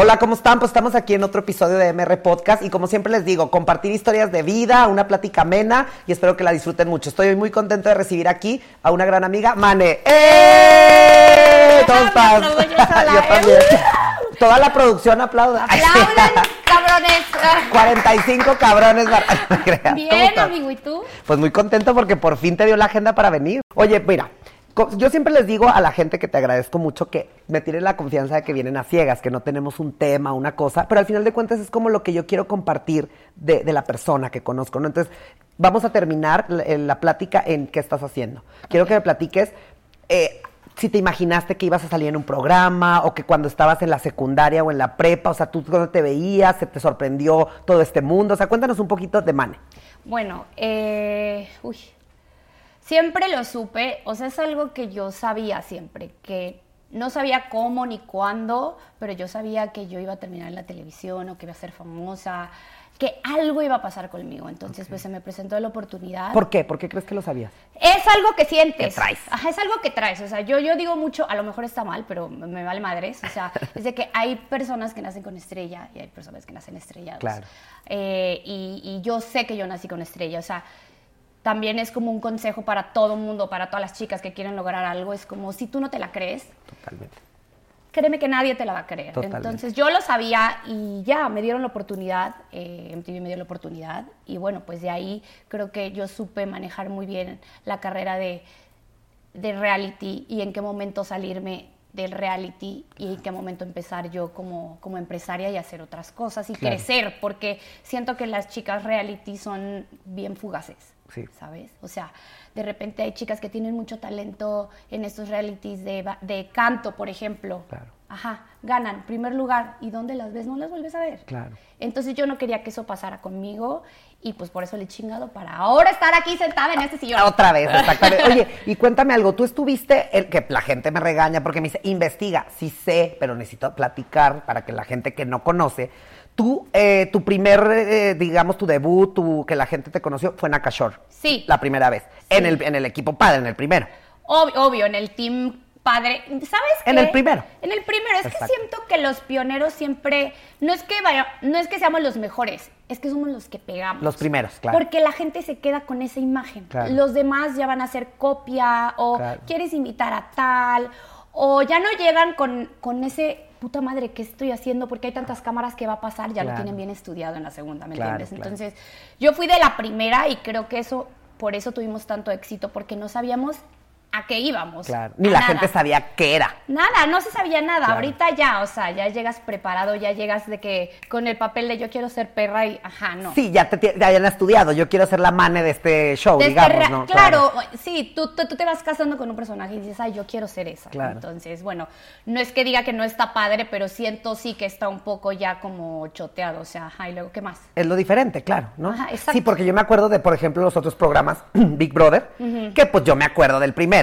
Hola, ¿cómo están? Pues estamos aquí en otro episodio de MR Podcast y como siempre les digo, compartir historias de vida, una plática amena y espero que la disfruten mucho. Estoy muy contento de recibir aquí a una gran amiga, Mane. ¡Eh! ¿Cómo estás? Yo también. Toda la producción aplauda. Aplaudan, cabrones. 45 cabrones. no creas. ¿Cómo Bien, amigo, ¿y tú? Pues muy contento porque por fin te dio la agenda para venir. Oye, mira, yo siempre les digo a la gente que te agradezco mucho que me tienen la confianza de que vienen a ciegas, que no tenemos un tema, una cosa, pero al final de cuentas es como lo que yo quiero compartir de, la persona que conozco, ¿no? Entonces, vamos a terminar la, la plática en qué estás haciendo. Quiero que me platiques eh, si te imaginaste que ibas a salir en un programa o que cuando estabas en la secundaria o en la prepa, o sea, tú cuando te veías, se te sorprendió todo este mundo. O sea, cuéntanos un poquito de Mane. Bueno, eh, uy, siempre lo supe, o sea, es algo que yo sabía siempre, que no sabía cómo ni cuándo, pero yo sabía que yo iba a terminar en la televisión o que iba a ser famosa, que algo iba a pasar conmigo. Entonces, pues se me presentó la oportunidad. ¿Por qué? ¿Por qué crees que lo sabías? Es algo que sientes. Que traes. Ajá, es algo que traes. O sea, yo, yo digo mucho, a lo mejor está mal, pero me me vale madres. O sea, es de que hay personas que nacen con estrella y hay personas que nacen estrellados. Claro. Eh, y, y yo sé que yo nací con estrella. O sea, también es como un consejo para todo mundo, para todas las chicas que quieren lograr algo. Es como, si tú no te la crees, Totalmente. créeme que nadie te la va a creer. Totalmente. Entonces yo lo sabía y ya, me dieron la oportunidad, eh, MTV me dio la oportunidad y bueno, pues de ahí creo que yo supe manejar muy bien la carrera de, de reality y en qué momento salirme del reality y en qué momento empezar yo como, como empresaria y hacer otras cosas y Claro. crecer, porque siento que las chicas reality son bien fugaces. Sí. ¿sabes? O sea, de repente hay chicas que tienen mucho talento en estos realities de, de canto, por ejemplo. Claro. Ajá, ganan primer lugar y ¿dónde las ves? No las vuelves a ver. Claro. Entonces yo no quería que eso pasara conmigo y pues por eso le he chingado para ahora estar aquí sentada en este sillón. Otra vez, exactamente. Oye, y cuéntame algo, tú estuviste, el, que la gente me regaña porque me dice, investiga, sí sé, pero necesito platicar para que la gente que no conoce, tú, eh, tu primer, eh, digamos, tu debut, tu, que la gente te conoció, fue en Akashore. Sí. La primera vez, en, el, en el equipo padre, en el primero. Obvio, obvio, en el team padre. ¿Sabes qué? En el primero. En el primero. Es Exacto. que siento que los pioneros siempre. No es que vaya, no es que seamos los mejores, es que somos los que pegamos. Los primeros, claro. Porque la gente se queda con esa imagen. Claro. Los demás ya van a hacer copia, o Claro. quieres invitar a tal, o ya no llegan con, con ese puta madre, ¿qué estoy haciendo? Porque hay tantas cámaras que va a pasar, ya lo tienen bien estudiado en la segunda, ¿me Claro, entiendes? claro. Entonces, yo fui de la primera y creo que eso, por eso tuvimos tanto éxito, porque no sabíamos a qué íbamos. Claro. Ni la nada. gente sabía qué era. Nada, no se sabía nada. Claro. Ahorita ya, o sea, ya llegas preparado, ya llegas de que con el papel de yo quiero ser perra y, ajá, no. Sí, ya te ya hayan estudiado, yo quiero ser la mane de este show, De este digamos, ¿no? Claro, sí, tú, tú, tú te vas casando con un personaje y dices, ay, yo quiero ser esa. Claro. Entonces, bueno, no es que diga que no está padre, pero siento sí que está un poco ya como choteado, o sea, ajá, y luego, ¿qué más? Es lo diferente, claro, ¿no? Ajá, exacto. Sí, porque yo me acuerdo de, por ejemplo, los otros programas, Big Brother, que pues yo me acuerdo del primero.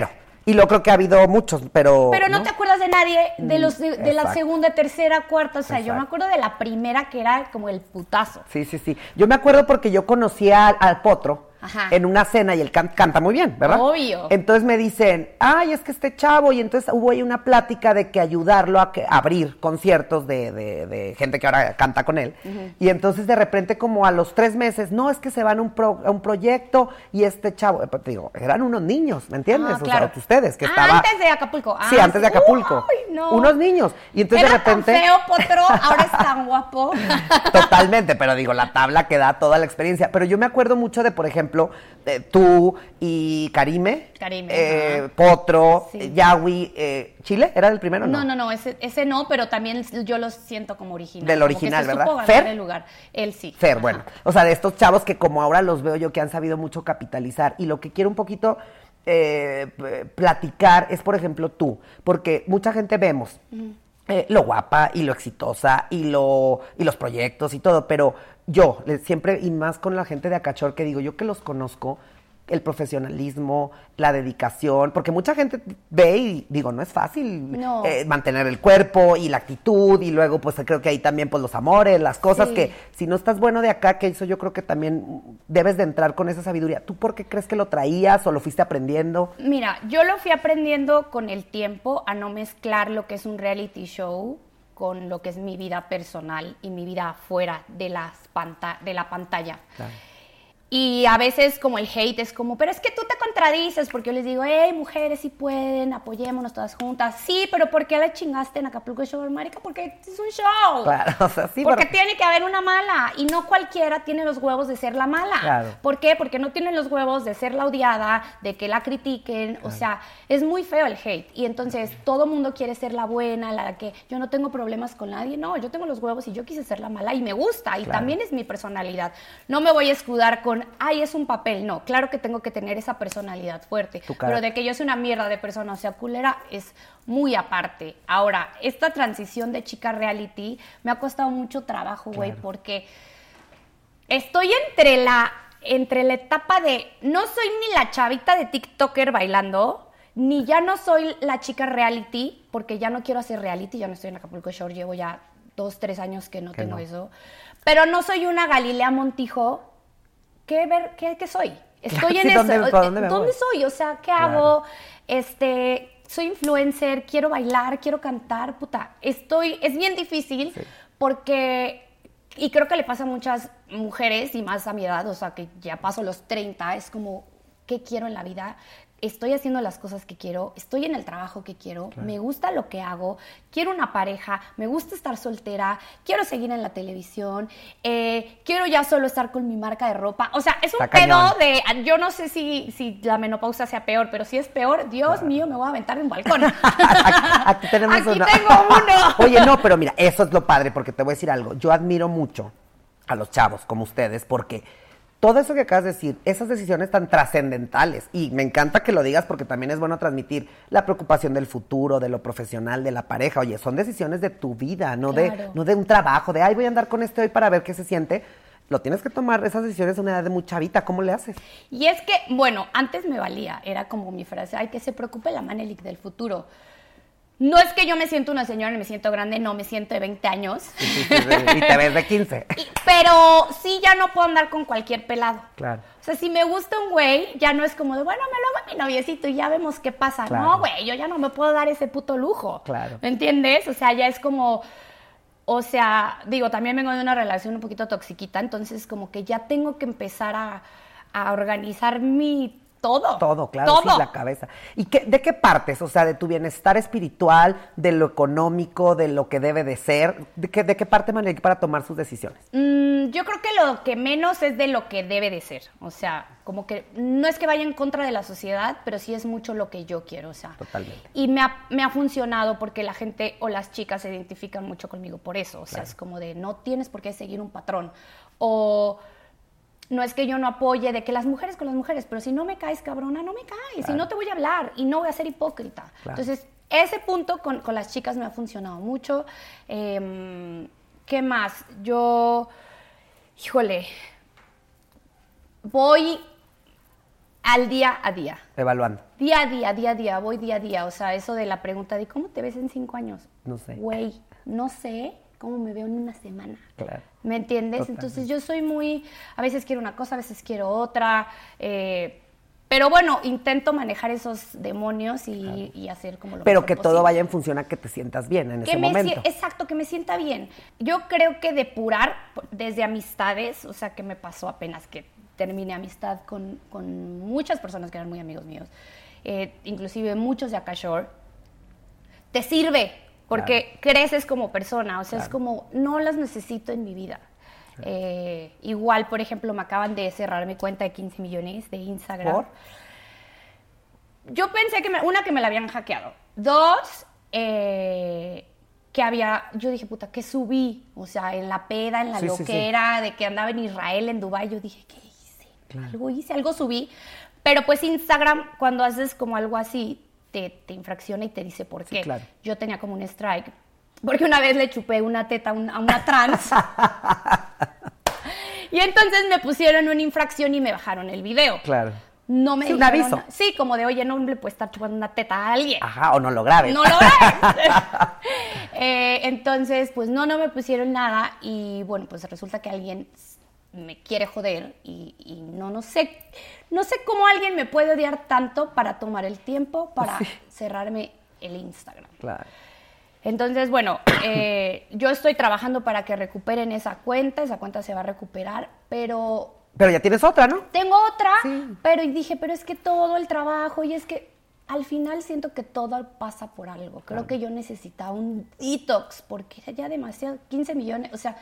Y lo creo que ha habido muchos, pero... Pero no, te acuerdas de nadie de los de, de la segunda, tercera, cuarta, o sea, yo me acuerdo de la primera que era como el putazo. Sí, sí, sí. Yo me acuerdo porque yo conocí al, al Potro Ajá. en una cena y él can- canta muy bien, ¿verdad? Obvio. Entonces me dicen, ay, es que este chavo, y entonces hubo ahí una plática de que ayudarlo a, que, a abrir conciertos de, de- de gente que ahora canta con él. Y entonces de repente como a los tres meses, no, es que se van a un, pro- a un proyecto y este chavo, eh, pues, digo, eran unos niños, ¿me entiendes? Ah, O sea, ustedes, que Ah, estaba... antes de Acapulco. Sí, Ah, antes de Acapulco. Uy, no. Unos niños. Y entonces Era de repente... tan feo, Potro, ahora es tan guapo. Totalmente, pero digo, la tabla que da toda la experiencia. Pero yo me acuerdo mucho de, por ejemplo, de tú y Karime, Karime, eh. Potro, Sí. eh, eh, ¿Chile? ¿Era el primero o no? No, no, no, ese, ese no, pero también yo lo siento como original. Del como que original, se ¿verdad? supo ¿Fer? el lugar. Él sí. Fer, Ajá. bueno. O sea, de estos chavos que como ahora los veo yo que han sabido mucho capitalizar. Y lo que quiero un poquito eh, platicar es, por ejemplo, tú. Porque mucha gente vemos eh, lo guapa y lo exitosa y, lo, y los proyectos y todo. Pero yo, siempre, y más con la gente de Acachor, que digo, yo que los conozco, el profesionalismo, la dedicación, porque mucha gente ve y digo, no es fácil No. eh, mantener el cuerpo y la actitud y luego pues creo que ahí también pues los amores, las cosas Sí. que si no estás bueno de acá, que eso yo creo que también debes de entrar con esa sabiduría. ¿Tú por qué crees que lo traías o lo fuiste aprendiendo? Mira, yo lo fui aprendiendo con el tiempo a no mezclar lo que es un reality show con lo que es mi vida personal y mi vida fuera de, las panta- de la pantalla. Claro. Y a veces como el hate es como, pero es que tú te contradices, porque yo les digo, hey, mujeres, si pueden, apoyémonos todas juntas. Sí, pero ¿por qué la chingaste en Acapulco Show, marica? Porque es un show. Claro, o sea, sí, porque pero- tiene que haber una mala y no cualquiera tiene los huevos de ser la mala. Claro. ¿Por qué? Porque no tienen los huevos de ser la odiada, de que la critiquen. O sea, es muy feo el hate. Y entonces todo mundo quiere ser la buena, la que yo no tengo problemas con nadie. No, yo tengo los huevos y yo quise ser la mala y me gusta. Y Claro. también es mi personalidad. No me voy a escudar con, ay, es un papel. No, claro que tengo que tener esa personalidad fuerte. Pero de que yo soy una mierda de persona, o sea, culera, es muy aparte. Ahora, esta transición de chica reality me ha costado mucho trabajo, güey, Claro. porque estoy entre la, entre la etapa de no soy ni la chavita de TikToker bailando, ni ya no soy la chica reality, porque ya no quiero hacer reality, ya no estoy en Acapulco Shore, llevo ya dos, tres años que no Que tengo no. eso. Pero no soy una Galilea Montijo. ¿Qué, ver, qué, qué soy? Estoy Claro, en sí, eso. ¿dónde- dónde soy? O sea, ¿qué Claro. hago? Este, soy influencer, quiero bailar, quiero cantar, puta. Estoy, es bien difícil Sí. porque, y creo que le pasa a muchas mujeres y más a mi edad, o sea, que ya paso los 30, es como, ¿qué quiero en la vida? Estoy haciendo las cosas que quiero, estoy en el trabajo que quiero, me gusta lo que hago, quiero una pareja, me gusta estar soltera, quiero seguir en la televisión, eh, quiero ya solo estar con mi marca de ropa. O sea, es un Está pedo cañón. de, yo no sé si, si la menopausia sea peor, pero si es peor, Dios mío, me voy a aventar de un balcón. Aquí tenemos Aquí uno. tengo uno. Oye, no, pero mira, eso es lo padre, porque te voy a decir algo. Yo admiro mucho a los chavos como ustedes, porque todo eso que acabas de decir, esas decisiones tan trascendentales, y me encanta que lo digas porque también es bueno transmitir la preocupación del futuro, de lo profesional, de la pareja. Oye, son decisiones de tu vida, no, de, no de un trabajo, de, ay, voy a andar con este hoy para ver qué se siente. Lo tienes que tomar, esas decisiones a una edad de muy chavita, ¿cómo le haces? Y es que, bueno, antes me valía, era como mi frase, ay, que se preocupe la Manelik del futuro. No es que yo me siento una señora y me siento grande, no, me siento de 20 años. y te ves de 15. Y- pero sí ya no puedo andar con cualquier pelado. Claro. O sea, si me gusta un güey, ya no es como de, bueno, me lo hago a mi noviecito y ya vemos qué pasa. Claro. No, güey, yo ya no me puedo dar ese puto lujo. Claro. ¿Me entiendes? O sea, ya es como, o sea, digo, también vengo de una relación un poquito toxiquita, entonces como que ya tengo que empezar a, a organizar mi todo. Todo, claro, Todo. sí, la cabeza. ¿Y qué, de qué partes? O sea, de tu bienestar espiritual, de lo económico, de lo que debe de ser. ¿De qué, de qué parte Manelik para tomar sus decisiones? Mm, yo creo que lo que menos es de lo que debe de ser. O sea, como que no es que vaya en contra de la sociedad, pero sí es mucho lo que yo quiero. O sea, Totalmente. Y me ha, me ha funcionado porque la gente o las chicas se identifican mucho conmigo por eso. O sea, Claro. es como de no tienes por qué seguir un patrón. O no es que yo no apoye de que las mujeres con las mujeres, pero si no me caes, cabrona, no me caes. Y Claro. no te voy a hablar y no voy a ser hipócrita. Claro. Entonces, ese punto con, con las chicas me ha funcionado mucho. Em, ¿Qué más? Yo, híjole, voy al día a día. Evaluando. Día a día, día a día, voy día a día. O sea, eso de la pregunta de cómo te ves en cinco años. No sé. Güey, no sé cómo me veo en una semana. Claro. ¿Me entiendes? Totalmente. Entonces yo soy muy, a veces quiero una cosa, a veces quiero otra. eh, pero bueno, intento manejar esos demonios y, y hacer como lo Pero mejor que todo vaya en función a que te sientas bien en Que ese me momento. exacto, que me sienta bien. Yo creo que depurar desde amistades, o sea, que me pasó apenas que terminé amistad con, con muchas personas que eran muy amigos míos, eh, inclusive muchos de Akashore, te sirve porque creces como persona, o sea, es como, no las necesito en mi vida. Eh, igual, por ejemplo, me acaban de cerrar mi cuenta de 15 millones de Instagram. ¿Por? Yo pensé que, me- una, que me la habían hackeado. Dos, eh, que había, yo dije, puta, ¿qué subí? O sea, en la peda, en la Sí, sí, sí. loquera, de que andaba en Israel, en Dubái, yo dije, ¿qué hice? Algo hice, algo subí. Pero pues Instagram, cuando haces como algo así, te, te infracciona y te dice por Sí, qué. claro. Yo tenía como un strike. Porque una vez le chupé una teta a un- a una trans. y entonces me pusieron una infracción y me bajaron el video. Claro. No me Sí, un aviso. Sí, como de, oye, no le puedes estar chupando una teta a alguien. Ajá, o no lo grabes. No lo grabes. Eh, entonces, pues no, no me pusieron nada y bueno, pues resulta que alguien me quiere joder y, y no, no sé, no sé cómo alguien me puede odiar tanto para tomar el tiempo para Sí. cerrarme el Instagram. Claro. Entonces, bueno, eh, yo estoy trabajando para que recuperen esa cuenta, esa cuenta se va a recuperar, pero... Pero ya tienes otra, ¿no? Tengo otra, pero dije, pero es que todo el trabajo y es que al final siento que todo pasa por algo. Creo que yo necesitaba un detox porque ya demasiado, 15 millones, o sea,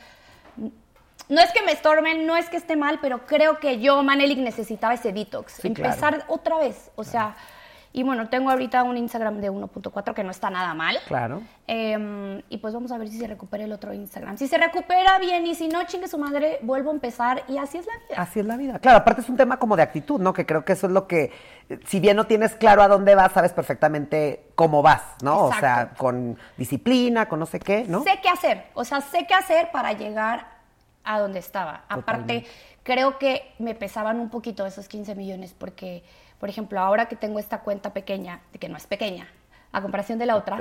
no es que me estorben, no es que esté mal, pero creo que yo, Manelik, necesitaba ese detox. empezar otra vez, o sea... Y bueno, tengo ahorita un Instagram de 1.4 que no está nada mal. Claro. Em, y pues vamos a ver si se recupera el otro Instagram. Si se recupera bien y si no, chingue su madre, vuelvo a empezar y así es la vida. Así es la vida. Claro, aparte es un tema como de actitud, ¿no? Que creo que eso es lo que, si bien no tienes claro a dónde vas, sabes perfectamente cómo vas, ¿no? O sea, con disciplina, con no sé qué, ¿no? Sé qué hacer. O sea, sé qué hacer para llegar a donde estaba. Aparte, creo que me pesaban un poquito esos 15 millones porque por ejemplo, ahora que tengo esta cuenta pequeña, que no es pequeña, a comparación de la otra,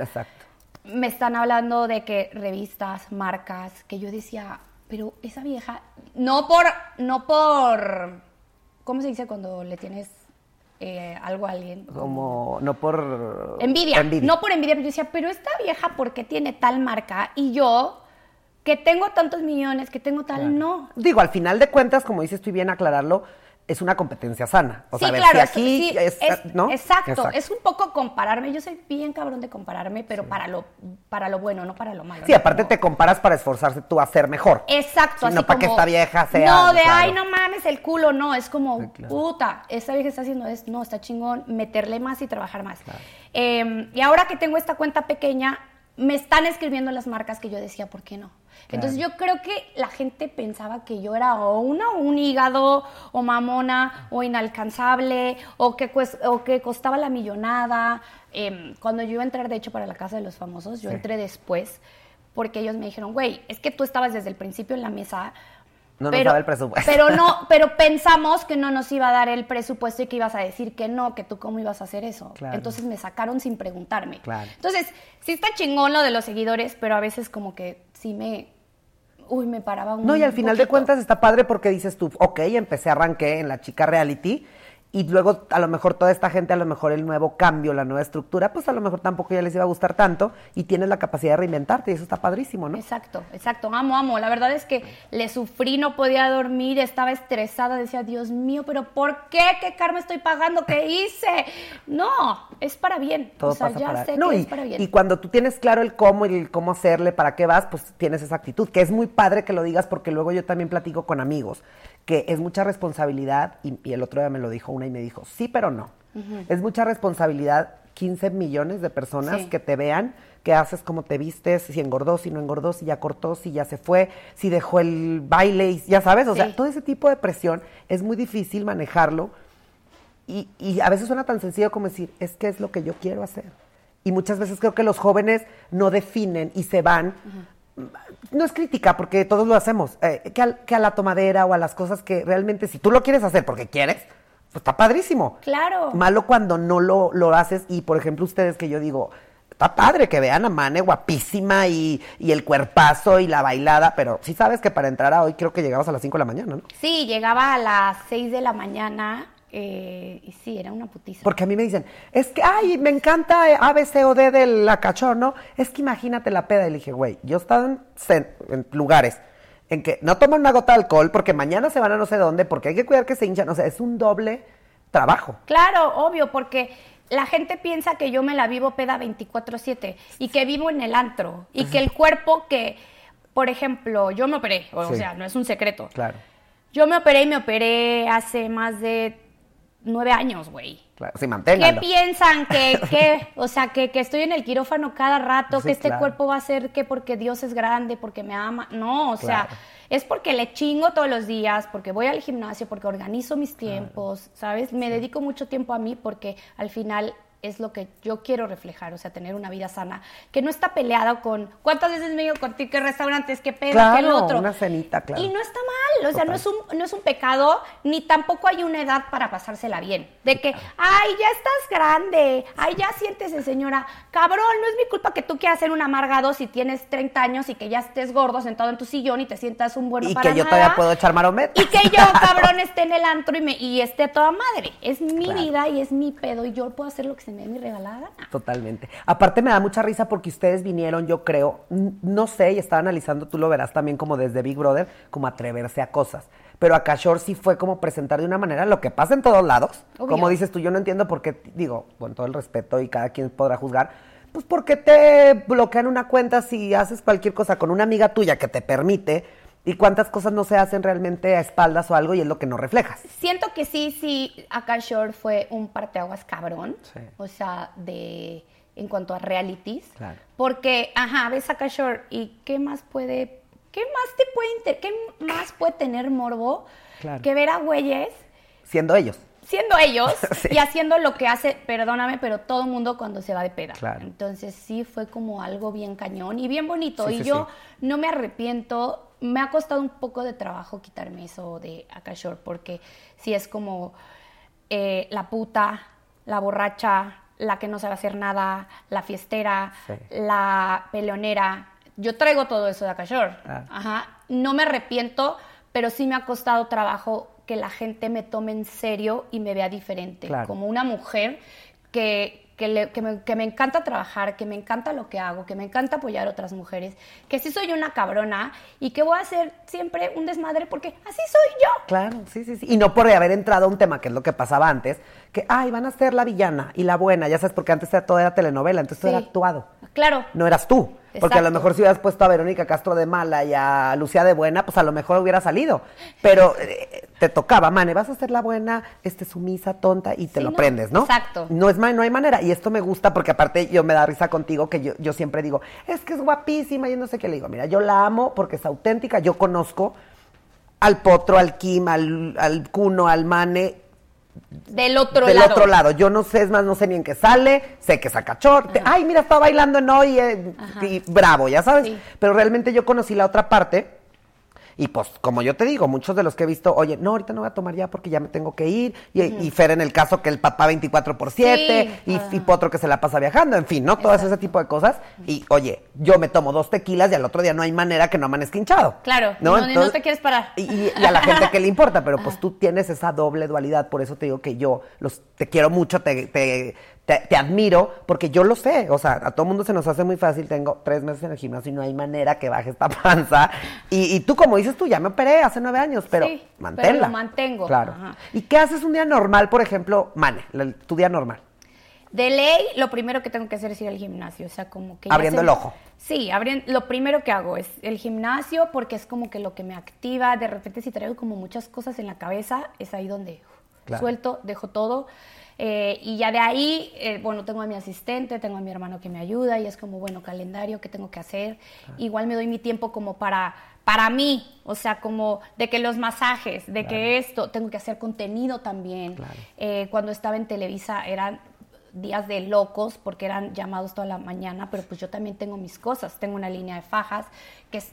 me están hablando de que revistas, marcas, que yo decía, pero esa vieja, no por, no por, ¿cómo se dice cuando le tienes eh, algo a alguien? Como, no por... Envidia, no por envidia, pero yo decía, pero esta vieja, ¿por qué tiene tal marca? Y yo, que tengo tantos millones, que tengo tal, no. Digo, al final de cuentas, como dices, estoy bien aclararlo, es una competencia sana. O sí, sea, claro, aquí es, ¿no? exacto, es un poco compararme. Yo soy bien cabrón de compararme, pero para lo para lo bueno, no para lo malo. Sí, aparte te comparas para esforzarse tú a ser mejor. Exacto, así no para que esta vieja sea. No, de ay, no mames el culo, no, es como puta, esta vieja está haciendo esto, no, está chingón, meterle más y trabajar más. Em, y ahora que tengo esta cuenta pequeña, me están escribiendo las marcas que yo decía, ¿por qué no? Entonces yo creo que la gente pensaba que yo era o una, un hígado, o mamona, o inalcanzable, o que, o que costaba la millonada. Em, cuando yo iba a entrar, de hecho, para la Casa de los Famosos, yo entré después, porque ellos me dijeron, güey, es que tú estabas desde el principio en la mesa, no nos daba el presupuesto. Pero no, pero pensamos que no nos iba a dar el presupuesto y que ibas a decir que no, que tú cómo ibas a hacer eso. Entonces me sacaron sin preguntarme. Entonces, sí está chingón lo de los seguidores, pero a veces como que sí me, uy, me paraba un No, y al final de cuentas está padre porque dices tú, ok, empecé, arranqué en la chica reality y luego a lo mejor toda esta gente, a lo mejor el nuevo cambio, la nueva estructura, pues a lo mejor tampoco ya les iba a gustar tanto y tienes la capacidad de reinventarte y eso está padrísimo, ¿no? Exacto, exacto, amo, amo. La verdad es que le sufrí, no podía dormir, estaba estresada, decía, Dios mío, pero ¿por qué? ¿Qué karma estoy pagando? ¿Qué hice? No, es para bien. Todo o sea, ya sé que y, es para bien. Y cuando tú tienes claro el cómo y el cómo hacerle, para qué vas, pues tienes esa actitud, que es muy padre que lo digas porque luego yo también platico con amigos que es mucha responsabilidad, y, el otro día me lo dijo una y me dijo, sí, pero no. Es mucha responsabilidad 15 millones de personas que te vean, qué haces, cómo te vistes, si engordó, si no engordó, si ya cortó, si ya se fue, si dejó el baile, ya sabes, o sea, todo ese tipo de presión es muy difícil manejarlo y, y, a veces suena tan sencillo como decir, es que es lo que yo quiero hacer. Y muchas veces creo que los jóvenes no definen y se van. No es crítica, porque todos lo hacemos, eh, que, a, la tomadera o a las cosas que realmente, si tú lo quieres hacer porque quieres, pues está padrísimo. Claro. Malo cuando no lo, lo haces y, por ejemplo, ustedes que yo digo, está padre que vean a Mane guapísima y, y, el cuerpazo y la bailada, pero sí sabes que para entrar a hoy creo que llegabas a las 5 de la mañana, ¿no? Sí, llegaba a las 6 de la mañana eh, y sí, era una putiza. Porque a mí me dicen, es que, ay, me encanta A, B, C o D de la cachorro, ¿no? Es que imagínate la peda. Y le dije, güey, yo he estado en, lugares en que no toman una gota de alcohol porque mañana se van a no sé dónde, porque hay que cuidar que se hinchan. O sea, es un doble trabajo. Claro, obvio, porque la gente piensa que yo me la vivo peda 24-7 y que vivo en el antro y que el cuerpo que, por ejemplo, yo me operé, o, sea, no es un secreto. Claro. Yo me operé y me operé hace más de nueve años, güey. Claro, sí. ¿Qué piensan? Que, o sea, que, estoy en el quirófano cada rato, que este cuerpo va a ser que porque Dios es grande, porque me ama. No, o sea, es porque le chingo todos los días, porque voy al gimnasio, porque organizo mis tiempos, ¿sabes? Me dedico mucho tiempo a mí porque al final es lo que yo quiero reflejar, o sea, tener una vida sana, que no está peleada con cuántas veces me digo contigo qué restaurantes, qué pedo, qué el otro. una cenita, claro. Y no está mal, o sea, no es, un, no es un pecado, ni tampoco hay una edad para pasársela bien. De que, ay, ya estás grande, ay, ya siéntese, señora. Cabrón, no es mi culpa que tú quieras ser un amargado si tienes 30 años y que ya estés gordo sentado en tu sillón y te sientas un bueno y para Y que yo todavía puedo echar maromet. Y que yo, cabrón, esté en el antro y, me, y esté toda madre. Es mi vida y es mi pedo y yo puedo hacer lo que se me mi regalada. Totalmente. Aparte me da mucha risa porque ustedes vinieron, yo creo, no sé, y estaba analizando, tú lo verás también como desde Big Brother, como atreverse a cosas. Pero acá Shore sí fue como presentar de una manera lo que pasa en todos lados. Obvio. Como dices tú, yo no entiendo por qué, digo, con todo el respeto y cada quien podrá juzgar, pues por qué te bloquean una cuenta si haces cualquier cosa con una amiga tuya que te permite y cuántas cosas no se hacen realmente a espaldas o algo y es lo que no reflejas. Siento que sí, sí, Shore fue un parteaguas cabrón. Sí. O sea, de en cuanto a realities. Claro. Porque, ajá, ves Shore y qué más puede, qué más te puede, inter- qué más puede tener morbo Claro. que ver a güeyes Siendo ellos. siendo ellos Sí. y haciendo lo que hace, perdóname, pero todo el mundo cuando se va de peda. Claro. Entonces sí fue como algo bien cañón y bien bonito. Sí, y yo no me arrepiento. Me ha costado un poco de trabajo quitarme eso de Akashore porque sí es como eh, la puta, la borracha, la que no sabe hacer nada, la fiestera, Sí. la peleonera. Yo traigo todo eso de Akashore. Ah. Ajá. No me arrepiento, pero sí me ha costado trabajo que la gente me tome en serio y me vea diferente. Claro. Como una mujer que, que, le- que me, que me encanta trabajar, que me encanta lo que hago, que me encanta apoyar a otras mujeres, que sí soy una cabrona y que voy a hacer siempre un desmadre porque así soy yo. Claro, sí, sí, sí. Y no por haber entrado a un tema, que es lo que pasaba antes, que, ay, van a ser la villana y la buena, ya sabes, porque antes era, todo era telenovela, entonces todo Sí. era actuado. Claro. No eras tú. Porque a lo mejor si hubieras puesto a Verónica Castro de mala y a Lucía de buena, pues a lo mejor hubiera salido. Pero eh, te tocaba, Mane, vas a ser la buena, este sumisa, tonta, y te Sí, lo no, prendes, ¿no? exacto. No, es, no hay manera. Y esto me gusta porque aparte yo me da risa contigo, que yo, yo siempre digo, es que es guapísima, y no sé qué le digo. Mira, yo la amo porque es auténtica, yo conozco al Potro, al Kim, al, al Cuno, al Mane, Del otro del lado. otro lado. Yo no sé, es más, no sé ni en qué sale, sé que saca short. te- Ay, mira, está bailando en hoy eh, Ajá. y bravo, ya sabes. Sí. Pero realmente yo conocí la otra parte. Y pues, como yo te digo, muchos de los que he visto, oye, no, ahorita no voy a tomar ya porque ya me tengo que ir. Y, y Fer en el caso que el papá 24 por 7, Sí. y, y Potro que se la pasa viajando, en fin, ¿no? Todo ese tipo de cosas. Y oye, yo me tomo dos tequilas y al otro día no hay manera que no amanezca hinchado. Claro, no, no te quieres parar. Y, y- y a la gente que le importa, pero pues tú tienes esa doble dualidad, por eso te digo que yo los te quiero mucho, te, te, te- te admiro, porque yo lo sé, o sea, a todo mundo se nos hace muy fácil, tengo tres meses en el gimnasio y no hay manera que baje esta panza, y, y tú como dices tú, ya me operé hace nueve años, pero Sí, pero manténla. lo mantengo, Claro. ajá. ¿Y qué haces un día normal, por ejemplo, Mane, tu día normal? De ley, lo primero que tengo que hacer es ir al gimnasio, o sea, como que... Abriendo se- el ojo. Sí, abriendo, lo primero que hago es el gimnasio porque es como que lo que me activa, de repente si traigo como muchas cosas en la cabeza, es ahí donde Claro. suelto, dejo todo. Eh, y ya de ahí, eh, bueno, tengo a mi asistente, tengo a mi hermano que me ayuda y es como, bueno, calendario, ¿qué tengo que hacer? Igual me doy mi tiempo como para, para mí, o sea, como de que los masajes, de que esto, tengo que hacer contenido también. Claro. Eh, cuando estaba en Televisa eran días de locos porque eran llamados toda la mañana, pero pues yo también tengo mis cosas, tengo una línea de fajas que es-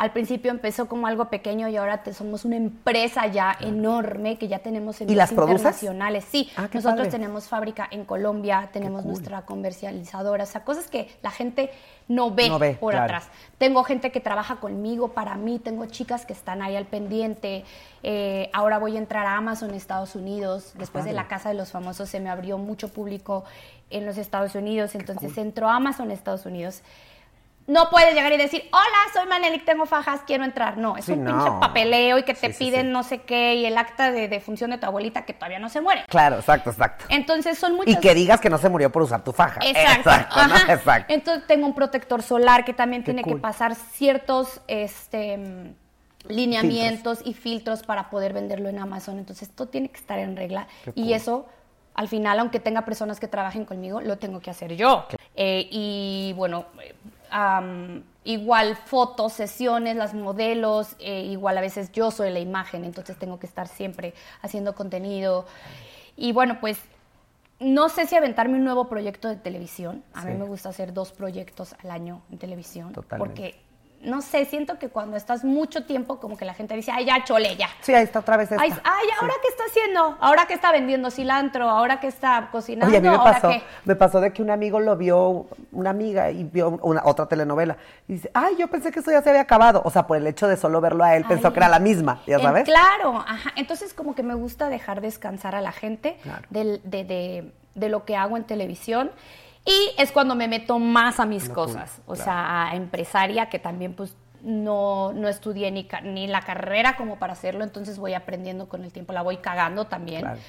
al principio empezó como algo pequeño y ahora te, somos una empresa ya enorme que ya tenemos ¿Y las envíos produces? internacionales. Sí, Ah, nosotros padre. tenemos fábrica en Colombia, tenemos cool. nuestra comercializadora, o sea, cosas que la gente no ve, No ve, por claro. atrás. Tengo gente que trabaja conmigo para mí, tengo chicas que están ahí al pendiente. Eh, ahora voy a entrar a Amazon Estados Unidos. Después de la Casa de los Famosos se me abrió mucho público en los Estados Unidos. Entonces entro a Amazon Estados Unidos. No puedes llegar y decir, hola, soy Manelik, tengo fajas, quiero entrar. No, es Sí, un no. pinche papeleo y que te Sí, piden sí. no sé qué y el acta de, de función de tu abuelita que todavía no se muere. Claro, exacto, exacto. Entonces son muchas... Y que digas que no se murió por usar tu faja. Exacto. ajá. Exacto. Entonces tengo un protector solar que también Qué tiene cool. que pasar ciertos este, lineamientos y filtros para poder venderlo en Amazon. Entonces todo tiene que estar en regla. Qué Y cool. eso, al final, aunque tenga personas que trabajen conmigo, lo tengo que hacer yo. Eh, y bueno, am, igual fotos, sesiones, las modelos, eh, igual a veces yo soy la imagen, entonces tengo que estar siempre haciendo contenido. Y bueno, pues no sé si aventarme un nuevo proyecto de televisión. A mí Sí. me gusta hacer dos proyectos al año en televisión. Totalmente. Porque, no sé, siento que cuando estás mucho tiempo, como que la gente dice, ay, ya, chole, ya. Sí, ahí está otra vez esta. Ay, ay, ¿ahora qué está haciendo? ¿Ahora qué está vendiendo cilantro? ¿Ahora qué está cocinando? Oye, a mí me ¿Ahora pasó, qué? me pasó de que un amigo lo vio, una amiga, y vio una, otra telenovela. Y dice, ay, yo pensé que eso ya se había acabado. O sea, por el hecho de solo verlo a él, pensó que era la misma, ¿ya En- sabes? claro, ajá. Entonces como que me gusta dejar descansar a la gente Claro. del- de, de- de lo que hago en televisión. Y es cuando me meto más a mis cosas, o claro. sea, a empresaria, que también pues no, no estudié ni, ni la carrera como para hacerlo, entonces voy aprendiendo con el tiempo, la voy cagando también. Claro.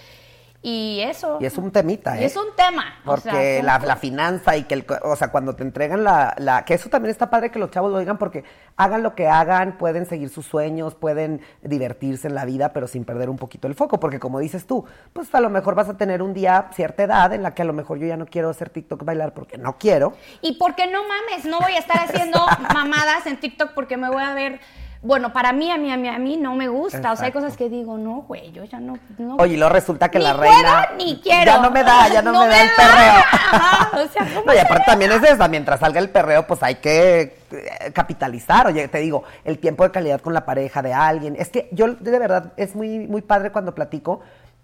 Y eso. Y es un temita, Y ¿eh? es un tema. o Porque sea, la, la finanza y que, el, o sea, cuando te entregan la, la... Que eso también está padre que los chavos lo digan porque hagan lo que hagan, pueden seguir sus sueños, pueden divertirse en la vida, pero sin perder un poquito el foco. Porque como dices tú, pues a lo mejor vas a tener un día cierta edad en la que a lo mejor yo ya no quiero hacer TikTok bailar porque no quiero. Y porque no mames, no voy a estar haciendo mamadas en TikTok porque me voy a ver. Bueno, para mí, a mí, a mí, a mí no me gusta. O sea, hay cosas que digo, no, güey, yo ya no. no Oye, y luego resulta que ni la puedo, reina... ni quiero. Ya no me da, ya no, me da el da. perreo. Ajá, o sea, ¿cómo No, y aparte también es esa, mientras salga el perreo, pues hay que eh, capitalizar. Oye, te digo, el tiempo de calidad con la pareja de alguien. Es que yo de verdad es muy, muy padre cuando platico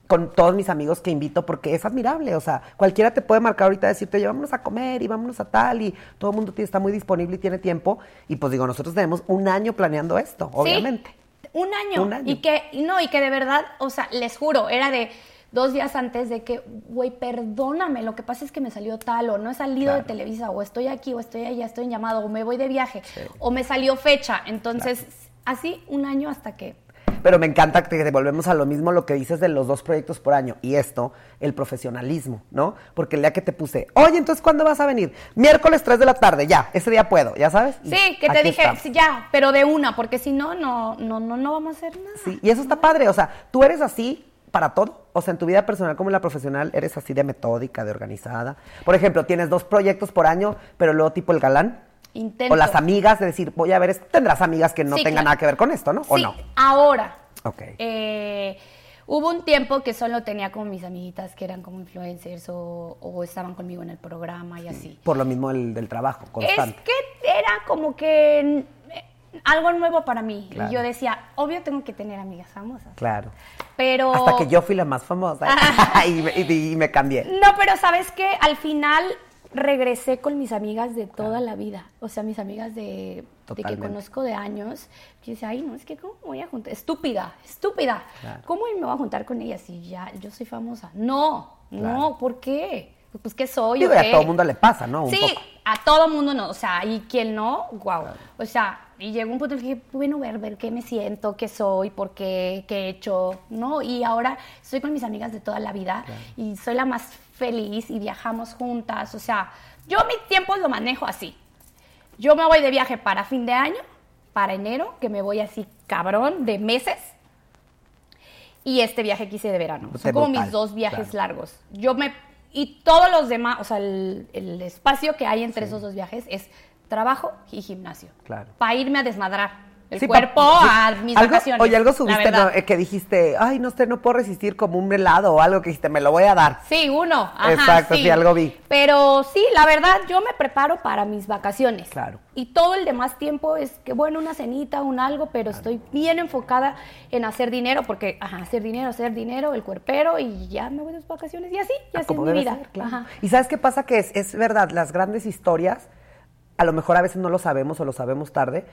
con todos mis amigos que invito porque es admirable. O sea, cualquiera te puede marcar ahorita decirte, oye, vámonos a comer y vámonos a tal y todo el mundo está muy disponible y tiene tiempo. Y pues digo, nosotros tenemos un año planeando esto, obviamente. Sí, un año. Un año. Y que, no, y que de verdad, o sea, les juro, era de dos días antes de que, güey, perdóname, lo que pasa es que me salió tal, o no he salido Claro. de Televisa, o estoy aquí, o estoy allá, estoy en llamado, o me voy de viaje, o me salió fecha. Entonces, así un año hasta que. Pero me encanta que te volvemos a lo mismo lo que dices de los dos proyectos por año. Y esto, el profesionalismo, ¿no? Porque el día que te puse, oye, entonces, ¿cuándo vas a venir? Miércoles 3 de la tarde, ya, ese día puedo, ¿ya sabes? Y Sí, que te dije, sí, ya, pero de una, porque si no, no, no, no, no vamos a hacer nada. Sí, y eso está padre, o sea, tú eres así para todo. O sea, en tu vida personal como en la profesional, eres así de metódica, de organizada. Por ejemplo, tienes dos proyectos por año, pero luego tipo el galán. Intento. O las amigas, de decir, voy a ver, tendrás amigas que no Sí, tengan claro. nada que ver con esto, ¿no? ¿O sí, no? ahora. Ok. Eh, hubo un tiempo que solo tenía como mis amiguitas que eran como influencers o, o estaban conmigo en el programa y así. Por lo mismo el, del trabajo Es constante. que era como que eh, algo nuevo para mí. Claro. Y yo decía, obvio tengo que tener amigas famosas. Claro. Pero... Hasta que yo fui la más famosa y, me, y- y me cambié. No, pero ¿sabes qué? Al final regresé con mis amigas de toda la vida. O sea, mis amigas de, de que conozco de años. Que dice, ay, no, es que ¿cómo me voy a juntar? Estúpida, estúpida. Claro. ¿Cómo me voy a juntar con ellas si ya yo soy famosa? No, Claro. no, ¿por qué? Pues, ¿qué soy? Digo, o y a todo mundo le pasa, ¿no? Un sí, poco. a todo mundo no. O sea, y quien no, wow. O sea, y llegó un punto en que dije, bueno, ver, ver qué me siento, qué soy, por qué, qué he hecho, ¿no? Y ahora estoy con mis amigas de toda la vida y soy la más feliz y viajamos juntas. O sea, yo mi tiempo lo manejo así. Yo me voy de viaje para fin de año, para enero, que me voy así cabrón de meses. Y este viaje que hice de verano. Te Son como mis dos viajes claro. largos. Yo me. Y todos los demás, o sea, el, el espacio que hay entre esos dos viajes es trabajo y gimnasio. Claro. Para irme a desmadrar el Sí, cuerpo a mis Algo- vacaciones. Oye, algo subiste. ¿no? Eh, que dijiste, ay, no sé, no puedo resistir como un helado o algo que dijiste, me lo voy a dar. Sí, uno. Ajá, Exacto, sí, algo vi. Pero sí, la verdad, yo me preparo para mis vacaciones. Claro. Y todo el demás tiempo es que, bueno, una cenita, un algo, pero estoy bien enfocada en hacer dinero, porque, ajá, hacer dinero, hacer dinero, el cuerpero, y ya me voy de vacaciones. Y así, y Ah, así es mi vida. ser, claro. Ajá. Y sabes qué pasa que es, es verdad, las grandes historias, a lo mejor a veces no lo sabemos o lo sabemos tarde,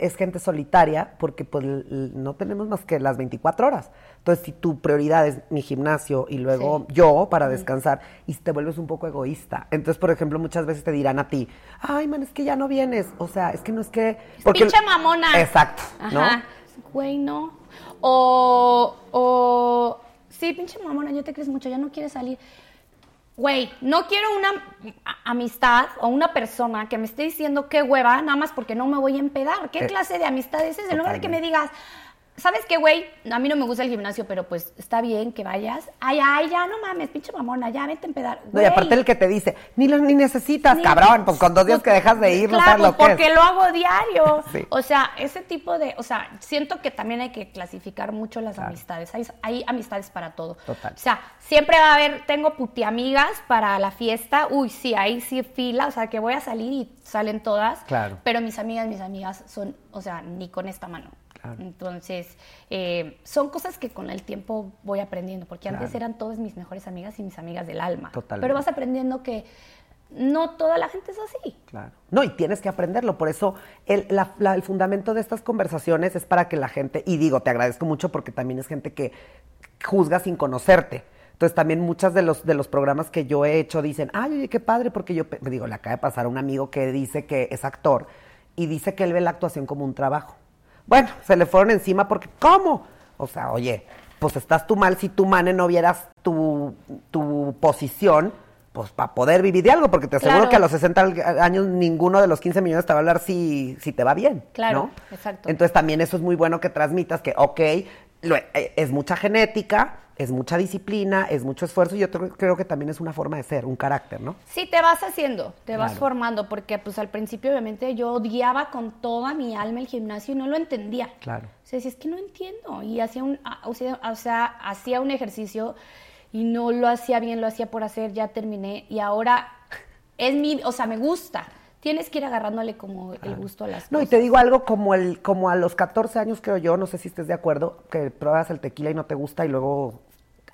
es gente solitaria porque pues no tenemos más que las 24 horas. Entonces, si tu prioridad es mi gimnasio y luego yo para descansar, y te vuelves un poco egoísta. Entonces, por ejemplo, muchas veces te dirán a ti, ay, man, es que ya no vienes. O sea, es que no es que... Pinche mamona. Exacto, ¿no? Ajá. Güey, no. O, o, sí, pinche mamona, yo te crees mucho, ya no quieres salir. Güey, no quiero una amistad o una persona que me esté diciendo qué hueva, nada más porque no me voy a empedar. ¿Qué Eh, clase de amistad es esa? En lugar de que me digas, ¿sabes qué, güey? A mí no me gusta el gimnasio, pero pues está bien que vayas. Ay, ay, ya no mames, pinche mamona, ya vete a empedar. No, y aparte el que te dice, ni lo ni necesitas, Ni- cabrón, pues con dos días que dejas de ir, no claro, sabes lo que porque es. lo hago diario. Sí. O sea, ese tipo de, o sea, siento que también hay que clasificar mucho las Claro. amistades. Hay, hay amistades para todo. Total. O sea, siempre va a haber, tengo putiamigas para la fiesta. Uy, sí, ahí sí fila, o sea, que voy a salir y salen todas. Claro. Pero mis amigas, mis amigas son, o sea, ni con esta mano. Claro. Entonces, eh, son cosas que con el tiempo voy aprendiendo, porque antes eran todas mis mejores amigas y mis amigas del alma. Totalmente. Pero vas aprendiendo que no toda la gente es así. Claro. No, y tienes que aprenderlo. Por eso el, la- la- el fundamento de estas conversaciones es para que la gente, y digo, te agradezco mucho porque también es gente que juzga sin conocerte. Entonces también muchas de los, de los programas que yo he hecho dicen, ay, oye, qué padre, porque yo, me digo, le acaba de pasar a un amigo que dice que es actor y dice que él ve la actuación como un trabajo. Bueno, se le fueron encima porque, ¿cómo? O sea, oye, pues estás tú mal si tú, Mane, no vieras tu, tu posición, pues para poder vivir de algo, porque te aseguro Claro. que a los 60 años ninguno de los 15 millones te va a hablar si, si te va bien. Claro, ¿no? exacto. Entonces también eso es muy bueno que transmitas que, ok, es mucha genética, es mucha disciplina, es mucho esfuerzo y yo creo, que también es una forma de ser, un carácter, ¿no? Sí, te vas haciendo, te vas Claro. formando, porque pues al principio obviamente yo odiaba con toda mi alma el gimnasio y no lo entendía. Claro. O sea, decía, es que no entiendo. Y hacía un, a- o sea, o sea, hacía un ejercicio y no lo hacía bien, lo hacía por hacer, ya terminé. Y ahora es mi, o sea, me gusta. Tienes que ir agarrándole como el gusto a las No, y cosas. te digo algo como el como a los 14 años creo yo, no sé si estés de acuerdo, que pruebas el tequila y no te gusta y luego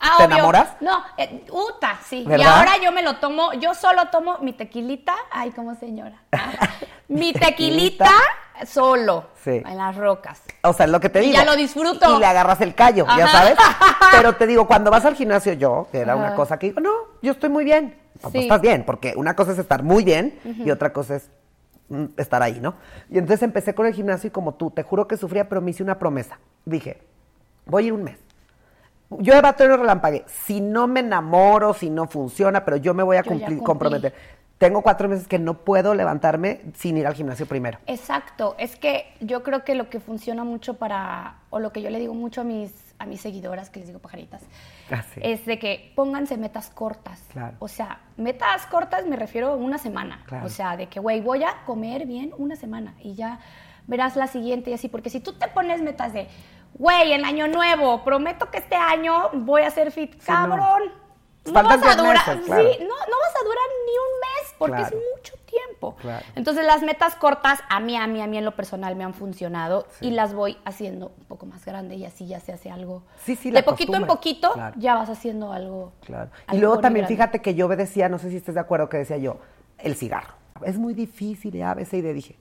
Ah, ¿Te obvio. enamoras? No, eh, uta, sí. Y ahora yo me lo tomo, yo solo tomo mi tequilita, ay, como señora. Ah, mi tequilita solo, Sí. en las rocas. O sea, es lo que te Y digo. ya lo disfruto. Y le agarras el callo, ya sabes. Pero te digo, cuando vas al gimnasio yo, que era una cosa que digo, no, yo estoy muy bien. Pues Sí. estás bien, porque una cosa es estar muy bien y otra cosa es mm, estar ahí, ¿no? Y entonces empecé con el gimnasio y como tú, te juro que sufría, pero me hice una promesa. Dije, voy a ir un mes. Yo de batero relampague. Si no me enamoro, si no funciona, pero yo me voy a cumplir, comprometer. Tengo cuatro meses que no puedo levantarme sin ir al gimnasio primero. Exacto, es que yo creo que lo que funciona mucho para, o lo que yo le digo mucho a mis, a mis seguidoras, que les digo pajaritas, Ah, sí. es de que pónganse metas cortas. Claro. O sea, metas cortas me refiero a una semana. Claro. O sea, de que, güey, voy a comer bien una semana y ya verás la siguiente y así. Porque si tú te pones metas de, güey, el año nuevo, prometo que este año voy a ser fit, cabrón. No Faltan vas a durar, meses, claro. sí, no, no vas a durar ni un mes porque Claro. es mucho tiempo. Claro. Entonces las metas cortas a mí, a mí, a mí en lo personal me han funcionado y las voy haciendo un poco más grande y así ya se hace algo. Sí, sí, de poquito en poquito ya vas haciendo algo. Claro. Y luego también, grande. fíjate que yo decía, no sé si estés de acuerdo, que decía yo, el cigarro. Es muy difícil, y a veces, y le dije,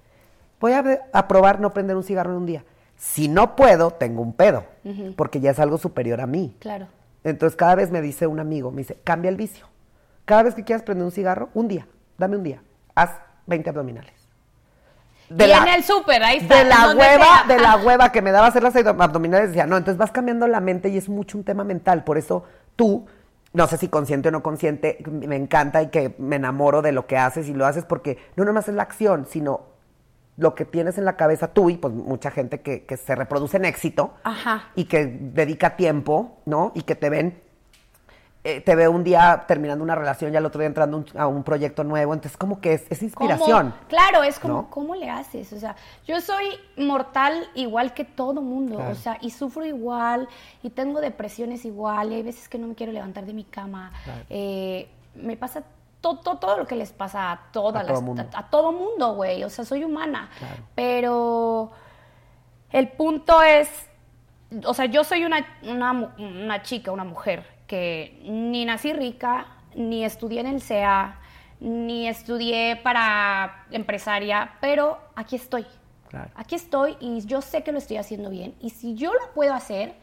voy a probar no prender un cigarro en un día. Si no puedo, tengo un pedo, porque ya es algo superior a mí. Claro. Entonces, cada vez me dice un amigo, me dice, cambia el vicio. Cada vez que quieras prender un cigarro, un día, dame un día, haz 20 abdominales. y en el súper, ahí está. De la hueva, sea. de la hueva que me daba hacer las abdominales, decía, no, entonces vas cambiando la mente y es mucho un tema mental. Por eso tú, no sé si consciente o no consciente, me encanta y que me enamoro de lo que haces y lo haces porque no nomás es la acción, sino lo que tienes en la cabeza tú y pues mucha gente que, que se reproduce en éxito Ajá. y que dedica tiempo, ¿no? Y que te ven, eh, te ve un día terminando una relación y al otro día entrando un- a un proyecto nuevo. Entonces como que es, es ¿Cómo? inspiración. Claro, es como, ¿no? ¿cómo le haces? O sea, yo soy mortal igual que todo mundo, Claro. o sea, y sufro igual, y tengo depresiones igual, y hay veces que no me quiero levantar de mi cama. Claro. Eh, me pasa todo, todo, lo que les pasa a todas A todo las, mundo. a, a todo mundo, güey, o sea, soy humana. Claro. Pero el punto es, o sea, yo soy una, una, chica, una mujer, que ni nací rica, ni estudié en el CEA, ni estudié para empresaria, pero aquí estoy. Claro. Aquí estoy y yo sé que lo estoy haciendo bien. Y si yo lo puedo hacer,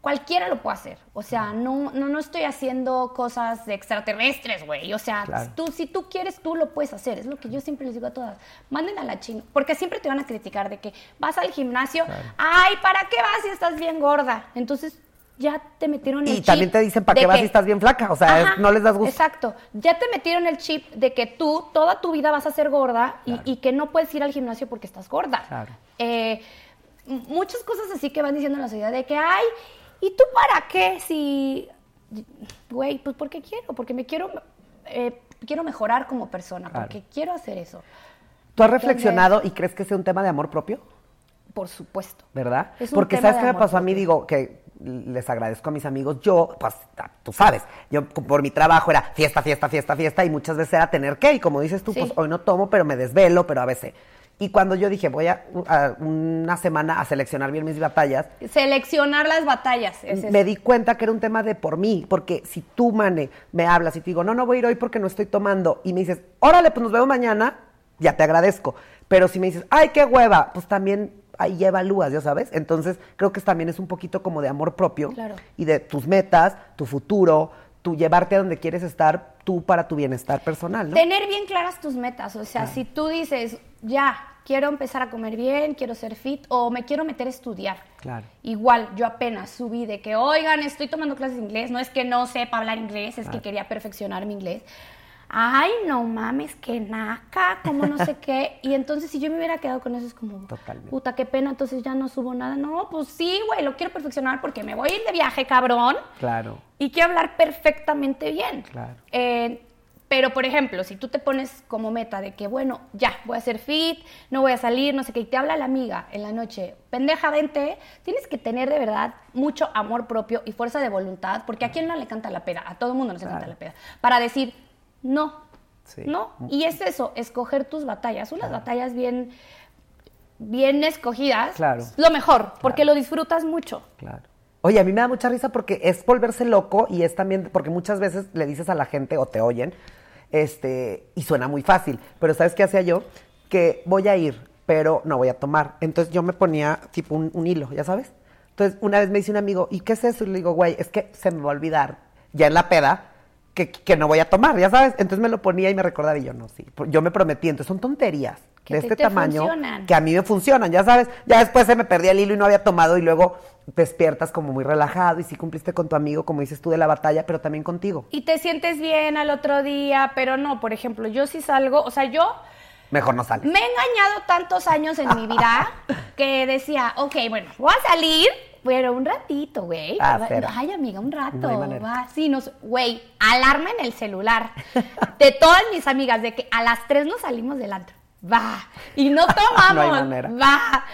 cualquiera lo puede hacer. O sea, no, no, no estoy haciendo cosas de extraterrestres, güey. O sea, Claro. tú, si tú quieres, tú lo puedes hacer. Es lo que yo siempre les digo a todas. Manden a la ching. Porque siempre te van a criticar de que vas al gimnasio. Ay, ¿para qué vas si estás bien gorda? Entonces, ya te metieron el Y chip. también te dicen, ¿para qué vas si estás bien flaca? O sea, Ajá, no les das gusto. Exacto. Ya te metieron el chip de que tú toda tu vida vas a ser gorda y- Claro. y, que no puedes ir al gimnasio porque estás gorda. Claro. Eh, muchas cosas así que van diciendo en la sociedad de que, ay, ¿y tú para qué? Si, güey, pues porque quiero, porque me quiero, eh, quiero mejorar como persona, Claro. porque quiero hacer eso. ¿Tú has reflexionado y crees que sea un tema de amor propio? Por supuesto. ¿Verdad? Es un Porque tema ¿sabes qué me pasó a mí? Digo, que les agradezco a mis amigos. Yo, pues, tú sabes, yo por mi trabajo era fiesta, fiesta, fiesta, fiesta y muchas veces era tener que, y como dices tú, Sí. pues hoy no tomo, pero me desvelo, pero a veces. Y cuando yo dije, voy a, a una semana a seleccionar bien mis batallas, Seleccionar las batallas. es eso. me di cuenta que era un tema de por mí, porque si tú, Mane, me hablas y te digo, no, no voy a ir hoy porque no estoy tomando, y me dices, órale, pues nos vemos mañana, ya te agradezco. Pero si me dices, ay, qué hueva, pues también ahí ya evalúas, ya sabes. Entonces, creo que también es un poquito como de amor propio Claro. y de tus metas, tu futuro, tu llevarte a donde quieres estar tú para tu bienestar personal, ¿no? Tener bien claras tus metas, o sea, si tú dices, ya, quiero empezar a comer bien, quiero ser fit o me quiero meter a estudiar. Claro. Igual, yo apenas subí de que, oigan, estoy tomando clases de inglés, no es que no sepa hablar inglés, es que quería perfeccionar mi inglés. Ay, no mames, que naca, como no sé qué. Y entonces, si yo me hubiera quedado con eso, es como, Totalmente. puta, qué pena, entonces ya no subo nada. No, pues sí, güey, lo quiero perfeccionar porque me voy a ir de viaje, cabrón. Claro, Y quiero hablar perfectamente bien. Claro. Eh, pero, por ejemplo, si tú te pones como meta de que, bueno, ya, voy a ser fit, no voy a salir, no sé qué, y te habla la amiga en la noche, pendeja, vente, tienes que tener de verdad mucho amor propio y fuerza de voluntad, porque a quién no le canta la peda, a todo el mundo nos encanta Claro. la peda, para decir, no, Sí. no. Y es eso, escoger tus batallas, unas batallas bien, bien escogidas, Claro. es lo mejor, porque lo disfrutas mucho. claro. Oye, a mí me da mucha risa porque es volverse loco y es también porque muchas veces le dices a la gente o te oyen, este, y suena muy fácil, pero ¿sabes qué hacía yo? Que voy a ir, pero no voy a tomar. Entonces yo me ponía tipo un, un hilo, ¿ya sabes? Entonces una vez me dice un amigo, ¿y qué es eso? Y le digo, güey, es que se me va a olvidar, ya en la peda, que, que no voy a tomar, ¿ya sabes? Entonces me lo ponía y me recordaba y yo, no, sí. Yo me prometí, entonces son tonterías Que de te- este te tamaño funcionan. que a mí me funcionan, ya sabes. Ya después se me perdía el hilo y no había tomado y luego despiertas como muy relajado y sí cumpliste con tu amigo, como dices tú, de la batalla, pero también contigo. Y te sientes bien al otro día, pero no, por ejemplo, yo sí salgo, o sea, yo Mejor no sales. me he engañado tantos años en mi vida que decía, ok, bueno, voy a salir, pero un ratito, güey. Ah. Ay, amiga, un rato. No va. Sí, nos, güey, alarma en el celular de todas mis amigas de que a las tres nos salimos del antro. Va. Y no tomamos. No hay manera. Va.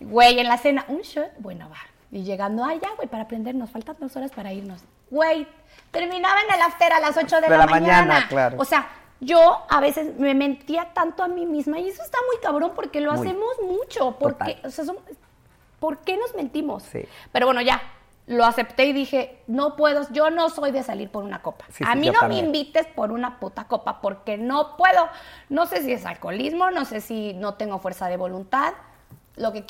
Güey, en la cena, un shot, bueno, va. Y llegando allá, güey, para aprender, nos faltan dos horas para irnos. Güey, terminaba en el after a las 8 de, De la, la mañana, claro. O sea, yo a veces me mentía tanto a mí misma y eso está muy cabrón porque lo Muy. hacemos mucho. Porque, o sea, son- ¿Por qué nos mentimos? Sí. Pero bueno, ya, lo acepté y dije, no puedo, yo no soy de salir por una copa. Sí, a mí no también. me invites por una puta copa porque no puedo. No sé si es alcoholismo, no sé si no tengo fuerza de voluntad, lo que...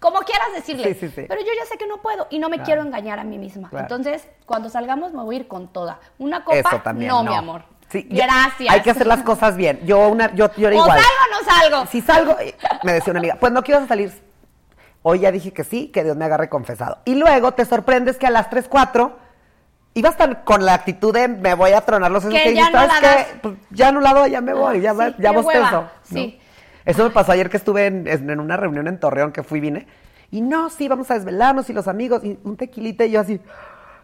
Como quieras decirle. Sí, sí, sí. Pero yo ya sé que no puedo y no me Claro. quiero engañar a mí misma. Claro. Entonces, cuando salgamos me voy a ir con toda. Una copa, Eso también. no, mi amor. Sí, Gracias. Hay que hacer las cosas bien. Yo, una, yo, yo era o igual. salgo o no salgo. Si salgo, eh, me decía una amiga, pues no quiero salir. Hoy ya dije que sí, que Dios me agarre confesado. Y luego te sorprendes que a las 3, 4 ibas tan con la actitud de me voy a tronar los sesos Que que ya. Pues ya anulado, ya me voy, ya, Sí, va- ya sí. Eso me pasó ayer que estuve en, una reunión en Torreón que fui y vine. Y no, sí, vamos a desvelarnos y los amigos y un tequilita y yo así,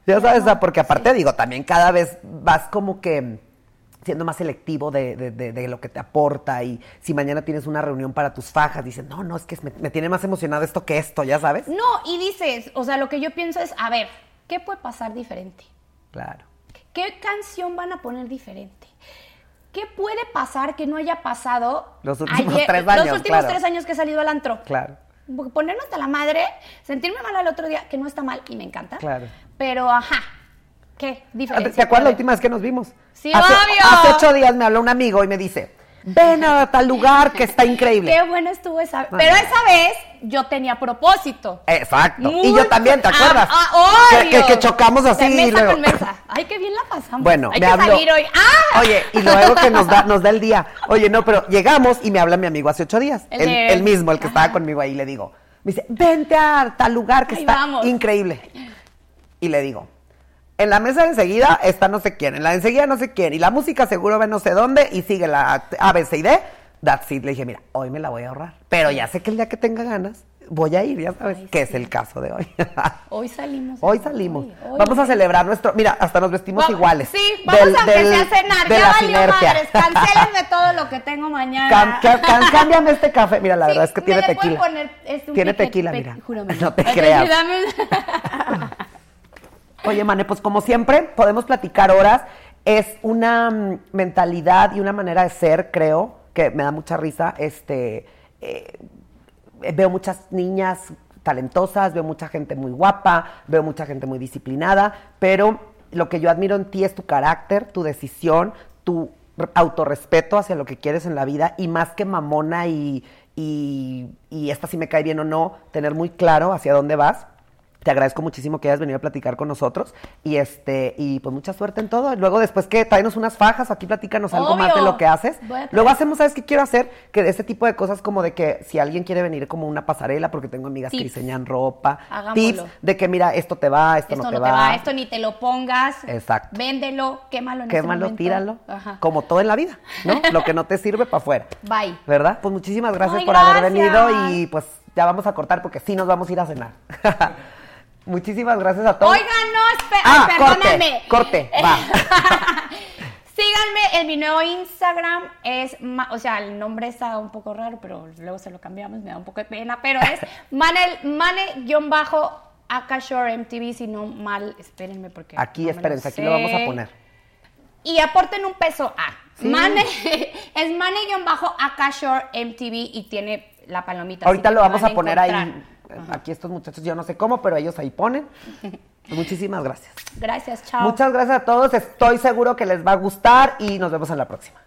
ya sabes, porque aparte digo, también cada vez vas como que siendo más selectivo de, de- de- de lo que te aporta y si mañana tienes una reunión para tus fajas, dices, no, no, es que me, me tiene más emocionado esto que esto, ya sabes. No, y dices, o sea, lo que yo pienso es, a ver, ¿qué puede pasar diferente? Claro. ¿Qué canción van a poner diferente? ¿Qué puede pasar que no haya pasado Los últimos tres Los años, últimos claro. tres años que he salido al antro. Claro. Ponernos a la madre, sentirme mal al otro día, que no está mal y me encanta. Claro. Pero, ajá, ¿qué diferencia? ¿Te acuerdas la última vez que nos vimos? Sí, hace, obvio. Hace ocho días me habló un amigo y me dice, ven a tal lugar que está increíble. Qué bueno estuvo esa Pero esa vez yo tenía propósito. Exacto. y yo también, ¿te Ah, acuerdas? ah, que, que- obvio. que chocamos así De mesa y luego... con mesa. Ay, qué bien la pasamos. Bueno, Hay me que habló. salir hoy. ¡Ah! Oye, y luego que nos da, nos da el día. Oye, no, pero llegamos y me habla mi amigo hace ocho días. El El, de- el mismo, el que Ajá. estaba conmigo ahí. Le digo, me dice, vente a tal lugar que está vamos. increíble. Y le digo, en la mesa de enseguida está no sé quién, en la de enseguida no sé quién, y la música seguro ve no sé dónde, y sigue la A, B, C y D. That's it. Le dije, mira, hoy me la voy a ahorrar. Pero ya sé que el día que tenga ganas, voy a ir, ya sabes, Ay, que sí. es el caso de hoy. Hoy salimos. Hoy salimos. Hoy, hoy. Vamos a celebrar nuestro. Mira, hasta nos vestimos Vamos- iguales. Sí, vamos Del- aunque del- sea a cenar. de ya valió sinergia. madres. Cancélenme todo lo que tengo mañana. Cam- cámbiame este café. Mira, la Sí, verdad es que ¿me tiene tequila. poner, este, tiene tequila, Pe- mira. júrame. No te creas. Oye, Mane, pues como siempre, podemos platicar horas. Es una mm, mentalidad y una manera de ser, creo, que me da mucha risa. Este, eh, veo muchas niñas talentosas, veo mucha gente muy guapa, veo mucha gente muy disciplinada, pero lo que yo admiro en ti es tu carácter, tu decisión, tu autorrespeto hacia lo que quieres en la vida y más que mamona y, y, esta sí me cae bien o no, tener muy claro hacia dónde vas. Te agradezco muchísimo que hayas venido a platicar con nosotros y este y pues mucha suerte en todo. Luego después que tráenos unas fajas, aquí platícanos algo más de Obvio. lo que haces. Luego hacemos, ¿sabes qué quiero hacer? Que de ese tipo de cosas como de que si alguien quiere venir como una pasarela, porque tengo amigas que diseñan ropa, Hagámoslo. tips de que mira, esto te va, esto, Esto no no te te va. va, esto ni te lo pongas. Exacto. Véndelo, quémalo en ese Quémalo, tíralo, Ajá. como todo en la vida, ¿no? Lo que no te sirve para afuera. Bye. ¿Verdad? Pues muchísimas gracias Ay, por haber venido y pues ya vamos a cortar porque sí nos vamos a ir a cenar. muchísimas gracias a todos. Oigan, no, Ah, perdóname. corte, corte, va. Síganme en mi nuevo Instagram, es, ma- o sea, el nombre está un poco raro, pero luego se lo cambiamos, me da un poco de pena, pero es Mane-Akashore MTV, si no mal, espérenme porque Aquí, no espérense, aquí lo vamos a poner. Y aporten un peso a Sí. Mane, es Mane-Akashore MTV y tiene la palomita. Ahorita lo vamos a poner ahí. Aquí estos muchachos, yo no sé cómo, pero ellos ahí ponen. Muchísimas gracias. Gracias, chao. Muchas gracias a todos. Estoy seguro que les va a gustar y nos vemos en la próxima.